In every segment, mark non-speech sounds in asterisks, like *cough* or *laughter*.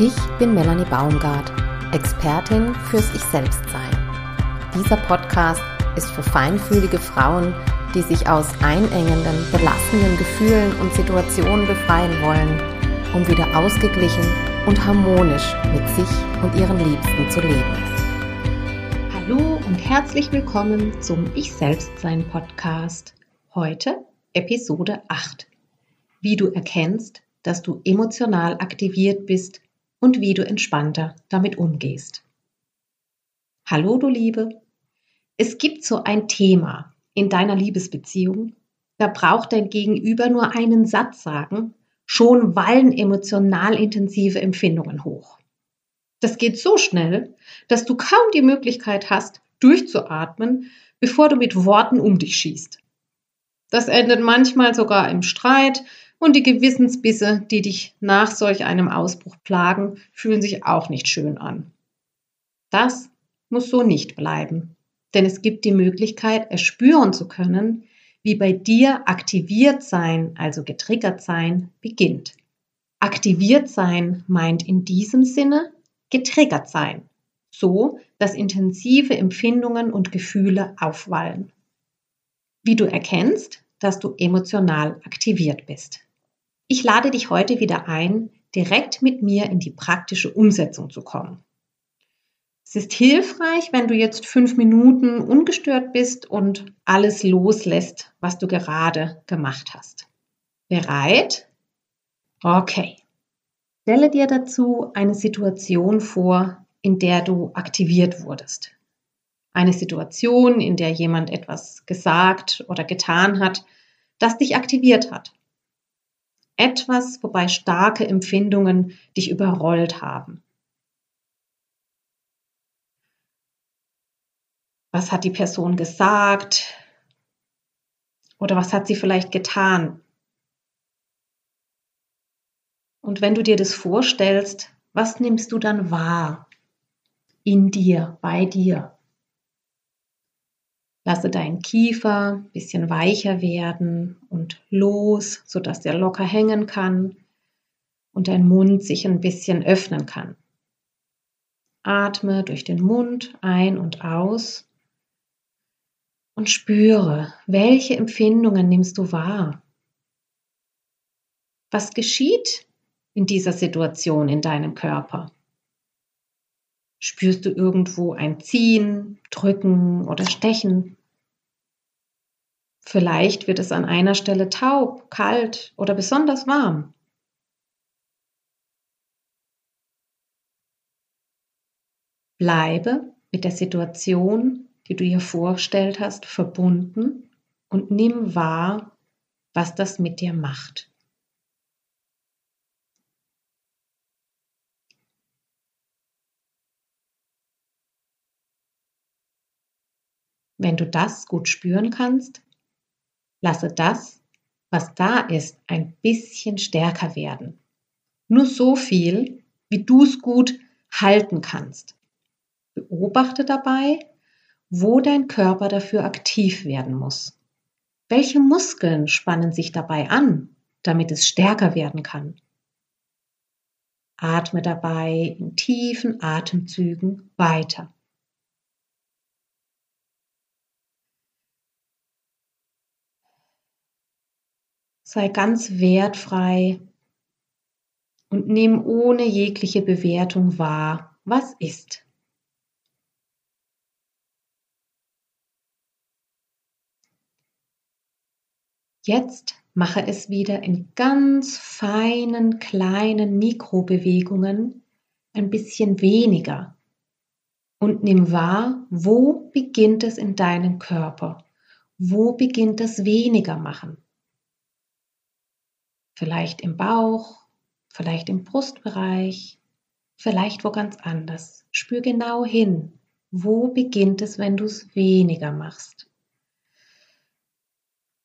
Ich bin Melanie Baumgart, Expertin fürs Ich Selbstsein. Dieser Podcast ist für feinfühlige Frauen, die sich aus einengenden, belastenden Gefühlen und Situationen befreien wollen, um wieder ausgeglichen und harmonisch mit sich und ihren Liebsten zu leben. Hallo und herzlich willkommen zum Ich Selbstsein Podcast. Heute Episode 8. Wie du erkennst, dass du emotional aktiviert bist und wie du entspannter damit umgehst. Hallo du Liebe, es gibt so ein Thema in deiner Liebesbeziehung, da braucht dein Gegenüber nur einen Satz sagen, schon wallen emotional intensive Empfindungen hoch. Das geht so schnell, dass du kaum die Möglichkeit hast, durchzuatmen, bevor du mit Worten um dich schießt. Das endet manchmal sogar im Streit und die Gewissensbisse, die dich nach solch einem Ausbruch plagen, fühlen sich auch nicht schön an. Das muss so nicht bleiben, denn es gibt die Möglichkeit, erspüren zu können, wie bei dir aktiviert sein, also getriggert sein, beginnt. Aktiviert sein meint in diesem Sinne getriggert sein, so dass intensive Empfindungen und Gefühle aufwallen. Wie du erkennst, dass du emotional aktiviert bist. Ich lade dich heute wieder ein, direkt mit mir in die praktische Umsetzung zu kommen. Es ist hilfreich, wenn du jetzt fünf Minuten ungestört bist und alles loslässt, was du gerade gemacht hast. Bereit? Okay. Stelle dir dazu eine Situation vor, in der du aktiviert wurdest. Eine Situation, in der jemand etwas gesagt oder getan hat, das dich aktiviert hat. Etwas, wobei starke Empfindungen dich überrollt haben. Was hat die Person gesagt? Oder was hat sie vielleicht getan? Und wenn du dir das vorstellst, was nimmst du dann wahr? In dir, bei dir. Lasse deinen Kiefer ein bisschen weicher werden und los, sodass der locker hängen kann und dein Mund sich ein bisschen öffnen kann. Atme durch den Mund ein und aus und spüre, welche Empfindungen nimmst du wahr? Was geschieht in dieser Situation in deinem Körper? Spürst du irgendwo ein Ziehen, Drücken oder Stechen? Vielleicht wird es an einer Stelle taub, kalt oder besonders warm. Bleibe mit der Situation, die du dir vorgestellt hast, verbunden und nimm wahr, was das mit dir macht. Wenn du das gut spüren kannst, Lasse das, was da ist, ein bisschen stärker werden. Nur so viel, wie du es gut halten kannst. Beobachte dabei, wo dein Körper dafür aktiv werden muss. Welche Muskeln spannen sich dabei an, damit es stärker werden kann? Atme dabei in tiefen Atemzügen weiter. Sei ganz wertfrei und nimm ohne jegliche Bewertung wahr, was ist. Jetzt mache es wieder in ganz feinen, kleinen Mikrobewegungen ein bisschen weniger und nimm wahr, wo beginnt es in deinem Körper? Wo beginnt das weniger machen? Vielleicht im Bauch, vielleicht im Brustbereich, vielleicht wo ganz anders. Spür genau hin, wo beginnt es, wenn du es weniger machst.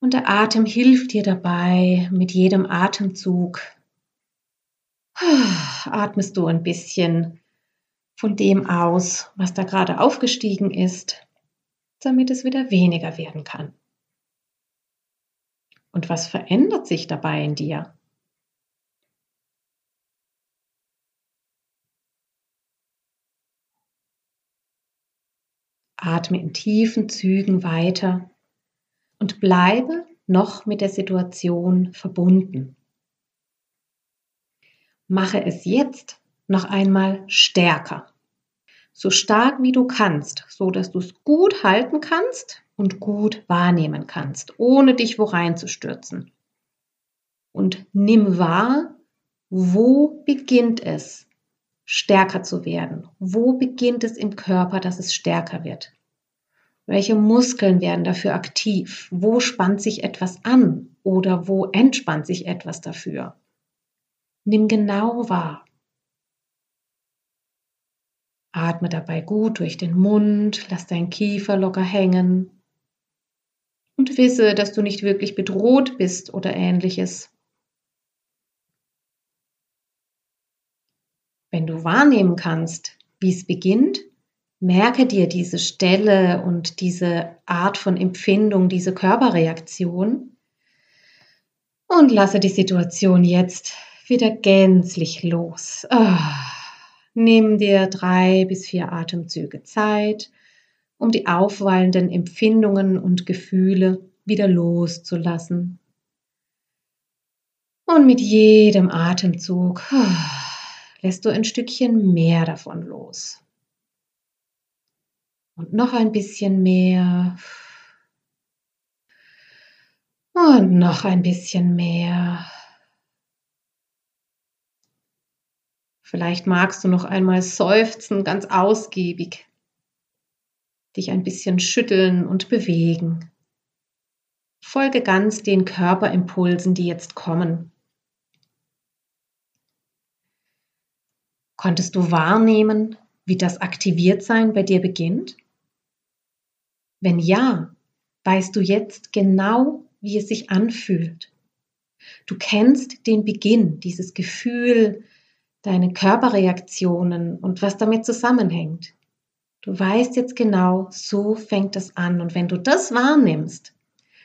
Und der Atem hilft dir dabei, mit jedem Atemzug *sighs* atmest du ein bisschen von dem aus, was da gerade aufgestiegen ist, damit es wieder weniger werden kann. Und was verändert sich dabei in dir? Atme in tiefen Zügen weiter und bleibe noch mit der Situation verbunden. Mache es jetzt noch einmal stärker. So stark wie du kannst, so dass du es gut halten kannst und gut wahrnehmen kannst, ohne dich wo reinzustürzen. Und nimm wahr, wo beginnt es, stärker zu werden? Wo beginnt es im Körper, dass es stärker wird? Welche Muskeln werden dafür aktiv? Wo spannt sich etwas an oder wo entspannt sich etwas dafür? Nimm genau wahr. Atme dabei gut durch den Mund, lass deinen Kiefer locker hängen und wisse, dass du nicht wirklich bedroht bist oder ähnliches. Wenn du wahrnehmen kannst, wie es beginnt, merke dir diese Stelle und diese Art von Empfindung, diese Körperreaktion und lasse die Situation jetzt wieder gänzlich los. Oh. Nimm dir drei bis vier Atemzüge Zeit, um die aufwallenden Empfindungen und Gefühle wieder loszulassen. Und mit jedem Atemzug *sighs* lässt du ein Stückchen mehr davon los. Und noch ein bisschen mehr. Und noch ein bisschen mehr. Vielleicht magst du noch einmal seufzen, ganz ausgiebig. Dich ein bisschen schütteln und bewegen. Folge ganz den Körperimpulsen, die jetzt kommen. Konntest du wahrnehmen, wie das Aktiviertsein bei dir beginnt? Wenn ja, weißt du jetzt genau, wie es sich anfühlt. Du kennst den Beginn, dieses Gefühl, deine Körperreaktionen und was damit zusammenhängt. Du weißt jetzt genau, so fängt es an. Und wenn du das wahrnimmst,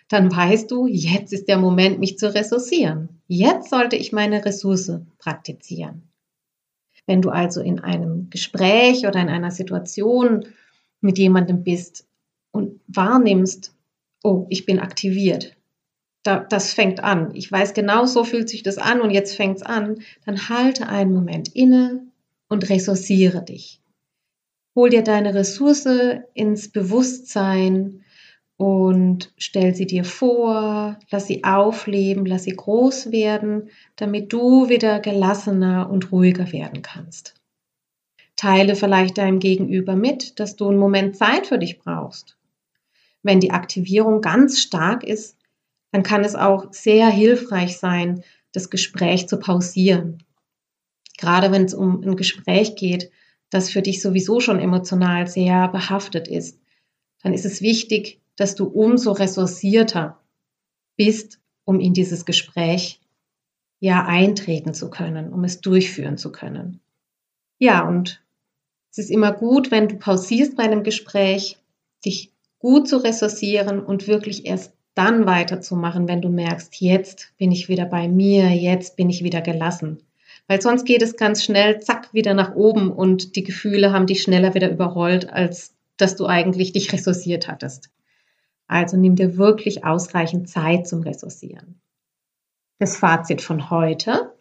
dann weißt du, jetzt ist der Moment, mich zu ressourcieren. Jetzt sollte ich meine Ressource praktizieren. Wenn du also in einem Gespräch oder in einer Situation mit jemandem bist und wahrnimmst, oh, ich bin aktiviert, da, das fängt an. Ich weiß genau, so fühlt sich das an und jetzt fängt es an. Dann halte einen Moment inne und ressourciere dich. Hol dir deine Ressource ins Bewusstsein und stell sie dir vor, lass sie aufleben, lass sie groß werden, damit du wieder gelassener und ruhiger werden kannst. Teile vielleicht deinem Gegenüber mit, dass du einen Moment Zeit für dich brauchst. Wenn die Aktivierung ganz stark ist, dann kann es auch sehr hilfreich sein, das Gespräch zu pausieren. Gerade wenn es um ein Gespräch geht, das für dich sowieso schon emotional sehr behaftet ist, dann ist es wichtig, dass du umso ressourcierter bist, um in dieses Gespräch ja eintreten zu können, um es durchführen zu können. Ja, und es ist immer gut, wenn du pausierst bei einem Gespräch, dich gut zu ressourcieren und wirklich erst dann weiterzumachen, wenn du merkst, jetzt bin ich wieder bei mir, jetzt bin ich wieder gelassen. Weil sonst geht es ganz schnell, zack, wieder nach oben und die Gefühle haben dich schneller wieder überrollt, als dass du eigentlich dich ressourciert hattest. Also nimm dir wirklich ausreichend Zeit zum Ressourcieren. Das Fazit von heute.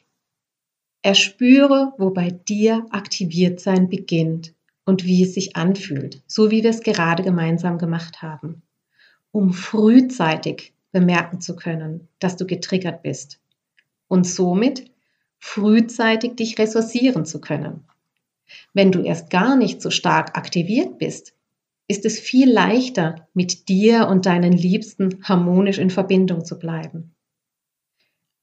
Erspüre, wo bei dir aktiviert sein beginnt und wie es sich anfühlt, so wie wir es gerade gemeinsam gemacht haben, um frühzeitig bemerken zu können, dass du getriggert bist und somit frühzeitig dich ressourcieren zu können. Wenn du erst gar nicht so stark aktiviert bist, ist es viel leichter, mit dir und deinen Liebsten harmonisch in Verbindung zu bleiben.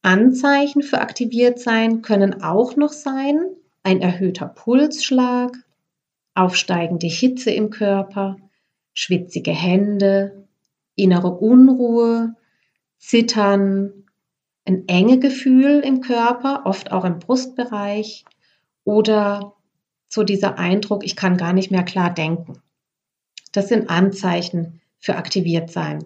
Anzeichen für Aktiviertsein können auch noch sein, ein erhöhter Pulsschlag, aufsteigende Hitze im Körper, schwitzige Hände, innere Unruhe, Zittern, ein enge Gefühl im Körper, oft auch im Brustbereich oder so dieser Eindruck, ich kann gar nicht mehr klar denken. Das sind Anzeichen für aktiviert sein.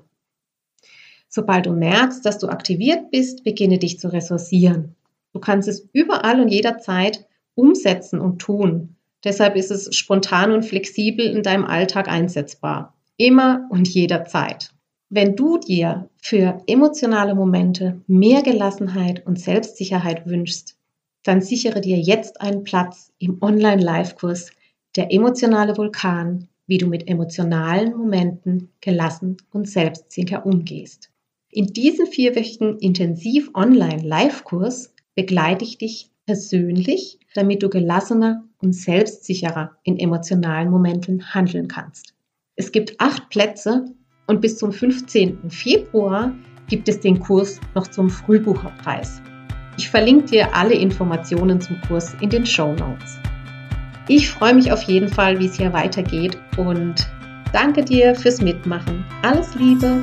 Sobald du merkst, dass du aktiviert bist, beginne dich zu ressourcieren. Du kannst es überall und jederzeit umsetzen und tun. Deshalb ist es spontan und flexibel in deinem Alltag einsetzbar. Immer und jederzeit. Wenn du dir für emotionale Momente mehr Gelassenheit und Selbstsicherheit wünschst, dann sichere dir jetzt einen Platz im Online-Live-Kurs Der emotionale Vulkan, wie du mit emotionalen Momenten gelassen und selbstsicher umgehst. In diesem vierwöchigen Intensiv-Online-Live-Kurs begleite ich dich persönlich, damit du gelassener und selbstsicherer in emotionalen Momenten handeln kannst. Es gibt acht Plätze und bis zum 15. Februar gibt es den Kurs noch zum Frühbucherpreis. Ich verlinke dir alle Informationen zum Kurs in den Show Notes. Ich freue mich auf jeden Fall, wie es hier weitergeht und danke dir fürs Mitmachen. Alles Liebe!